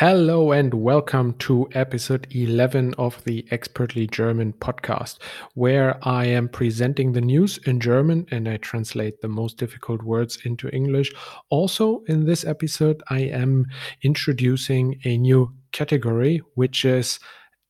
Hello and welcome to episode 11 of the Expertly German podcast, where I am presenting the news in German and I translate the most difficult words into English. Also, in this episode, I am introducing a new category, which is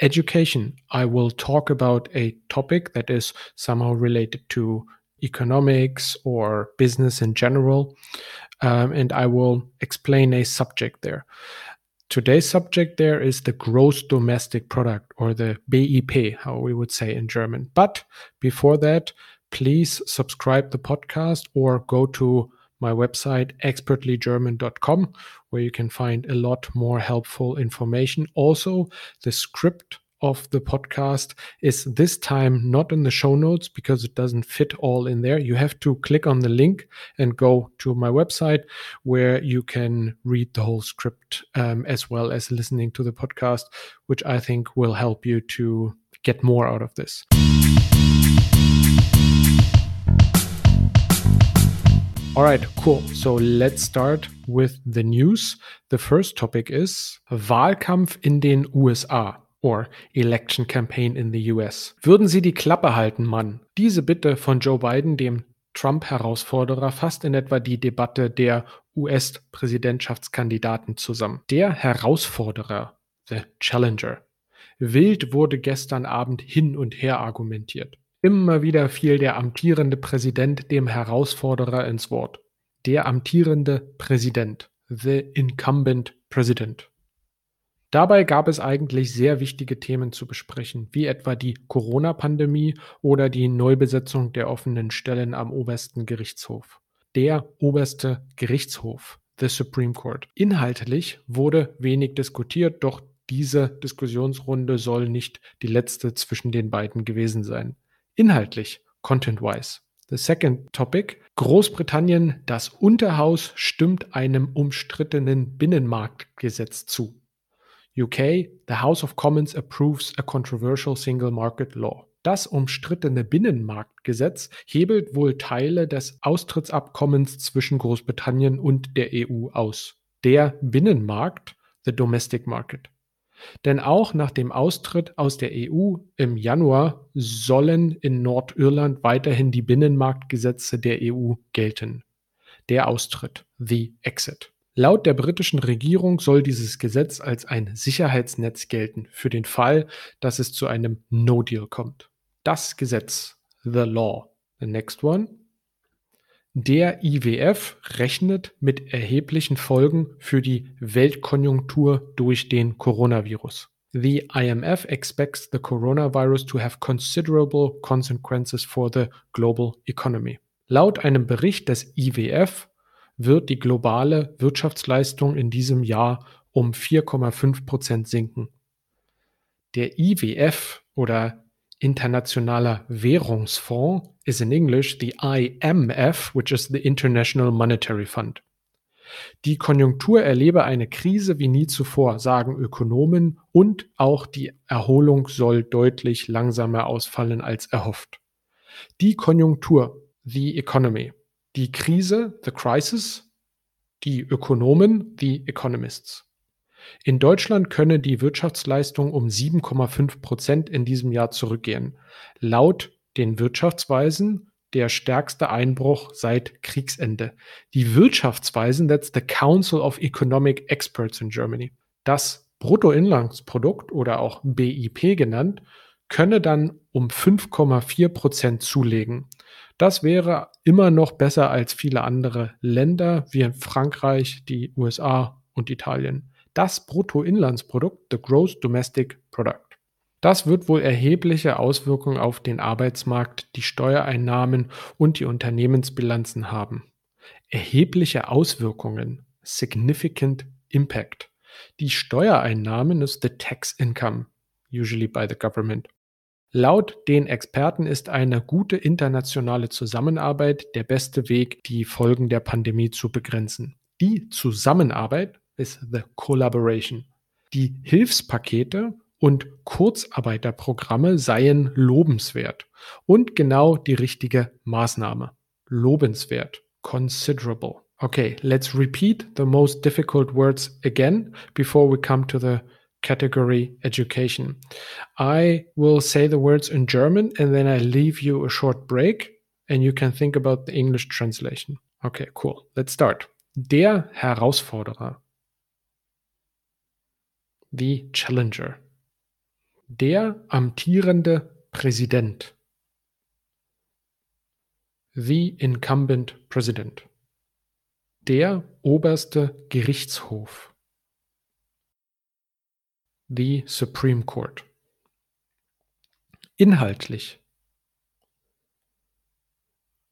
education. I will talk about a topic that is somehow related to economics or business in general, um, and I will explain a subject there. Today's subject there is the gross domestic product or the BIP, how we would say in German. But before that, please subscribe the podcast or go to my website expertlygerman.com where you can find a lot more helpful information. Also, the script of the podcast is this time not in the show notes because it doesn't fit all in there. You have to click on the link and go to my website where you can read the whole script um, as well as listening to the podcast, which I think will help you to get more out of this. All right, cool. So let's start with the news. The first topic is Wahlkampf in den USA or Election Campaign in the US. Würden Sie die Klappe halten, Mann? Diese Bitte von Joe Biden, dem Trump-Herausforderer, fasst in etwa die Debatte der US-Präsidentschaftskandidaten zusammen. Der Herausforderer, the Challenger. Wild wurde gestern Abend hin und her argumentiert. Immer wieder fiel der amtierende Präsident dem Herausforderer ins Wort. Der amtierende Präsident, the incumbent president. Dabei gab es eigentlich sehr wichtige Themen zu besprechen, wie etwa die Corona-Pandemie oder die Neubesetzung der offenen Stellen am obersten Gerichtshof. Der oberste Gerichtshof, the Supreme Court. Inhaltlich wurde wenig diskutiert, doch diese Diskussionsrunde soll nicht die letzte zwischen den beiden gewesen sein. Inhaltlich, content-wise. The second topic. Großbritannien, das Unterhaus stimmt einem umstrittenen Binnenmarktgesetz zu. UK, the House of Commons approves a controversial single market law. Das umstrittene Binnenmarktgesetz hebelt wohl Teile des Austrittsabkommens zwischen Großbritannien und der EU aus. Der Binnenmarkt, the domestic market. Denn auch nach dem Austritt aus der EU im Januar sollen in Nordirland weiterhin die Binnenmarktgesetze der EU gelten. Der Austritt, the exit. Laut der britischen Regierung soll dieses Gesetz als ein Sicherheitsnetz gelten für den Fall, dass es zu einem No-Deal kommt. Das Gesetz, the law, the next one. Der IWF rechnet mit erheblichen Folgen für die Weltkonjunktur durch den Coronavirus. The IMF expects the coronavirus to have considerable consequences for the global economy. Laut einem Bericht des IWF wird die globale Wirtschaftsleistung in diesem Jahr um 4,5 Prozent sinken. Der IWF oder Internationaler Währungsfonds is in English the IMF, which is the International Monetary Fund. Die Konjunktur erlebe eine Krise wie nie zuvor, sagen Ökonomen, und auch die Erholung soll deutlich langsamer ausfallen als erhofft. Die Konjunktur, the economy, die Krise, the crisis, die Ökonomen, the economists. In Deutschland könne die Wirtschaftsleistung um 7,5 Prozent in diesem Jahr zurückgehen. Laut den Wirtschaftsweisen der stärkste Einbruch seit Kriegsende. Die Wirtschaftsweisen, that's the Council of Economic Experts in Germany. Das Bruttoinlandsprodukt oder auch BIP genannt, könne dann um 5,4 Prozent zulegen. Das wäre immer noch besser als viele andere Länder wie Frankreich, die USA und Italien. Das Bruttoinlandsprodukt, the Gross Domestic Product. Das wird wohl erhebliche Auswirkungen auf den Arbeitsmarkt, die Steuereinnahmen und die Unternehmensbilanzen haben. Erhebliche Auswirkungen, significant impact. Die Steuereinnahmen ist the tax income, usually by the government. Laut den Experten ist eine gute internationale Zusammenarbeit der beste Weg, die Folgen der Pandemie zu begrenzen. Die Zusammenarbeit ist the collaboration. Die Hilfspakete und Kurzarbeiterprogramme seien lobenswert und genau die richtige Maßnahme. Lobenswert, considerable. Okay, let's repeat the most difficult words again before we come to the category education. I will say the words in German and then I leave you a short break and you can think about the English translation. Okay, cool. Let's start. Der Herausforderer. The Challenger. Der amtierende Präsident. The incumbent president. Der oberste Gerichtshof. The Supreme Court. Inhaltlich.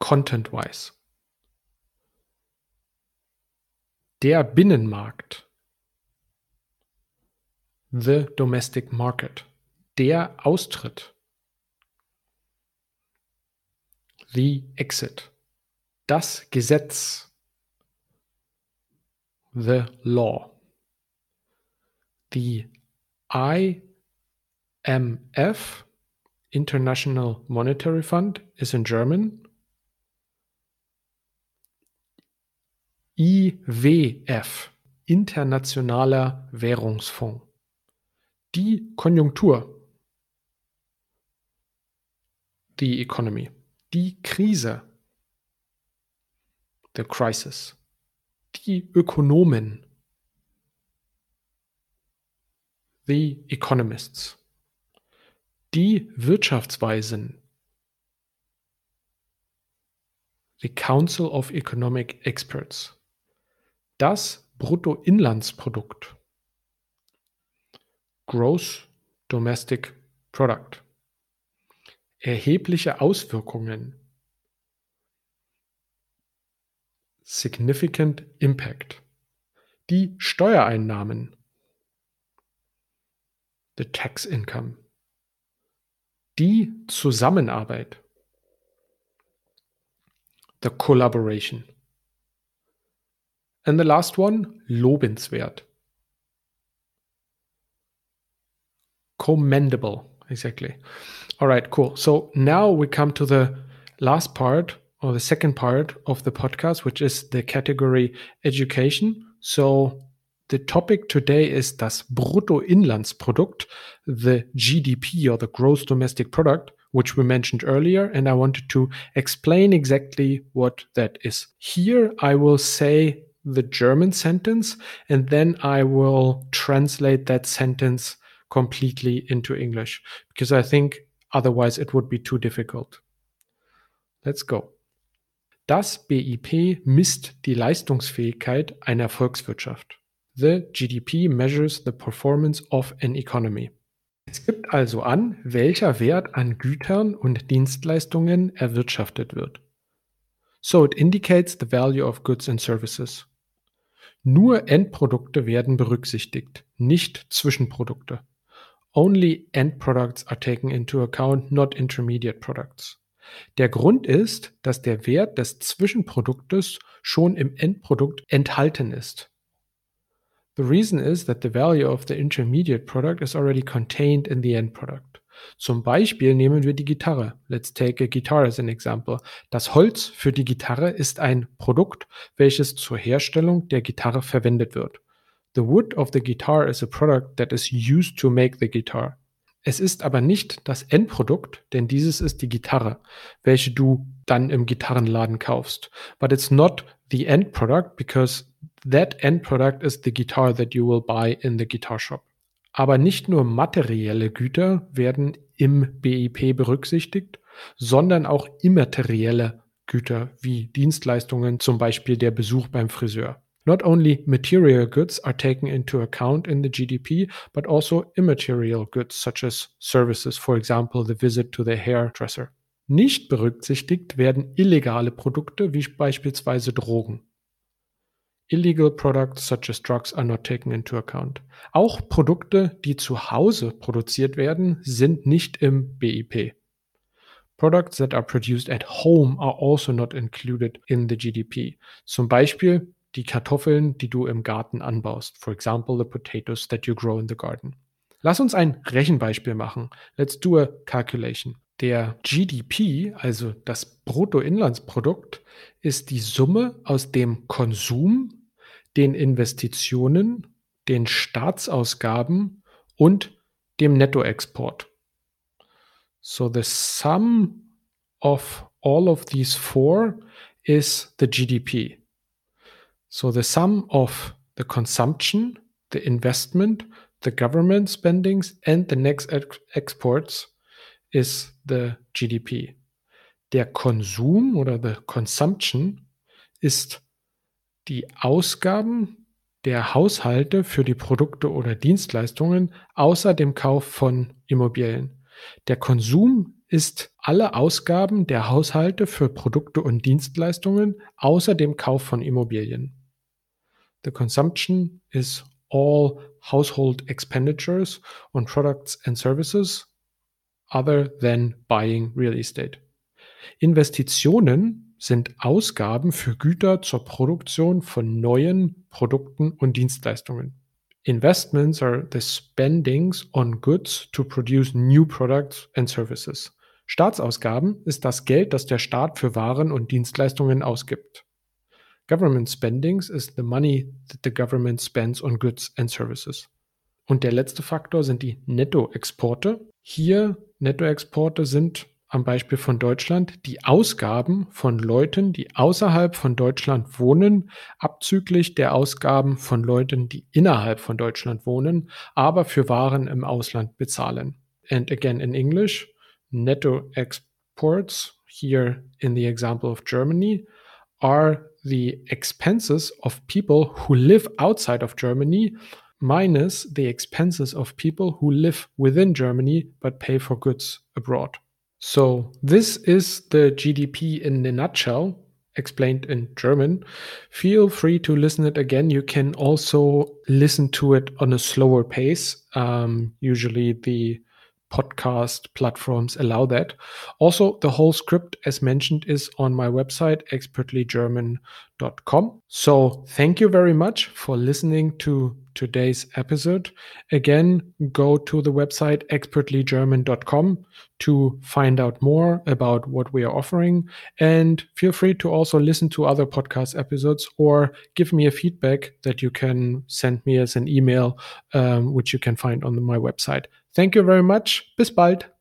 Content-wise. Der Binnenmarkt. The domestic market. Der Austritt. The exit. Das Gesetz. The law. The IMF, International Monetary Fund, is in German. IWF, Internationaler Währungsfonds. Die Konjunktur. The economy. Die Krise. The crisis. Die Ökonomen. The Economists. Die Wirtschaftsweisen. The Council of Economic Experts. Das Bruttoinlandsprodukt. Gross Domestic Product. Erhebliche Auswirkungen. Significant Impact. Die Steuereinnahmen. The tax income. Die Zusammenarbeit. The collaboration. And the last one, lobenswert. Commendable, exactly. All right, cool. So now we come to the last part or the second part of the podcast, which is the category education. So the topic today is das Bruttoinlandsprodukt, the GDP or the gross domestic product, which we mentioned earlier. And I wanted to explain exactly what that is. Here I will say the German sentence, and then I will translate that sentence completely into English because I think otherwise it would be too difficult. Let's go. Das BIP misst die Leistungsfähigkeit einer Volkswirtschaft. The GDP measures the performance of an economy. Es gibt also an, welcher Wert an Gütern und Dienstleistungen erwirtschaftet wird. So it indicates the value of goods and services. Nur Endprodukte werden berücksichtigt, nicht Zwischenprodukte. Only end products are taken into account, not intermediate products. Der Grund ist, dass der Wert des Zwischenproduktes schon im Endprodukt enthalten ist. The reason is that the value of the intermediate product is already contained in the end product. Zum Beispiel nehmen wir die Gitarre. Let's take a guitar as an example. Das Holz für die Gitarre ist ein Produkt, welches zur Herstellung der Gitarre verwendet wird. The wood of the guitar is a product that is used to make the guitar. Es ist aber nicht das Endprodukt, denn dieses ist die Gitarre, welche du dann im Gitarrenladen kaufst. But it's not the end product because that end product is the guitar that you will buy in the guitar shop. Aber nicht nur materielle Güter werden im BIP berücksichtigt, sondern auch immaterielle Güter wie Dienstleistungen, zum Beispiel der Besuch beim Friseur. Not only material goods are taken into account in the GDP, but also immaterial goods such as services, for example, the visit to the hairdresser. Nicht berücksichtigt werden illegale Produkte wie beispielsweise Drogen. Illegal products such as drugs are not taken into account. Auch Produkte, die zu Hause produziert werden, sind nicht im BIP. Products that are produced at home are also not included in the GDP. Zum Beispiel die Kartoffeln, die du im Garten anbaust. For example, the potatoes that you grow in the garden. Lass uns ein Rechenbeispiel machen. Let's do a calculation. Der GDP, also das Bruttoinlandsprodukt, ist die Summe aus dem Konsum, den Investitionen, den Staatsausgaben und dem Nettoexport. So the sum of all of these four is the GDP. So the sum of the consumption, the investment, the government spendings and the next ex exports is the GDP. Der Konsum oder the consumption ist die Ausgaben der Haushalte für die Produkte oder Dienstleistungen außer dem Kauf von Immobilien. Der Konsum ist alle Ausgaben der Haushalte für Produkte und Dienstleistungen außer dem Kauf von Immobilien. The consumption is all household expenditures on products and services other than buying real estate. Investitionen sind Ausgaben für Güter zur Produktion von neuen Produkten und Dienstleistungen. Investments are the spendings on goods to produce new products and services. Staatsausgaben ist das Geld, das der Staat für Waren und Dienstleistungen ausgibt. Government spendings is the money that the government spends on goods and services. Und der letzte Faktor sind die Nettoexporte. Hier Nettoexporte sind am Beispiel von Deutschland die Ausgaben von Leuten, die außerhalb von Deutschland wohnen, abzüglich der Ausgaben von Leuten, die innerhalb von Deutschland wohnen, aber für Waren im Ausland bezahlen. And again in English, netto exports here in the example of Germany are the expenses of people who live outside of Germany minus the expenses of people who live within Germany but pay for goods abroad. So, this is the GDP in a nutshell, explained in German. Feel free to listen it again. You can also listen to it on a slower pace. Um, usually, the podcast platforms allow that. Also, the whole script, as mentioned, is on my website, expertlygerman.com. So, thank you very much for listening to today's episode. Again, go to the website expertlygerman.com to find out more about what we are offering. And feel free to also listen to other podcast episodes or give me a feedback that you can send me as an email, um, which you can find on my website. Thank you very much. Bis bald.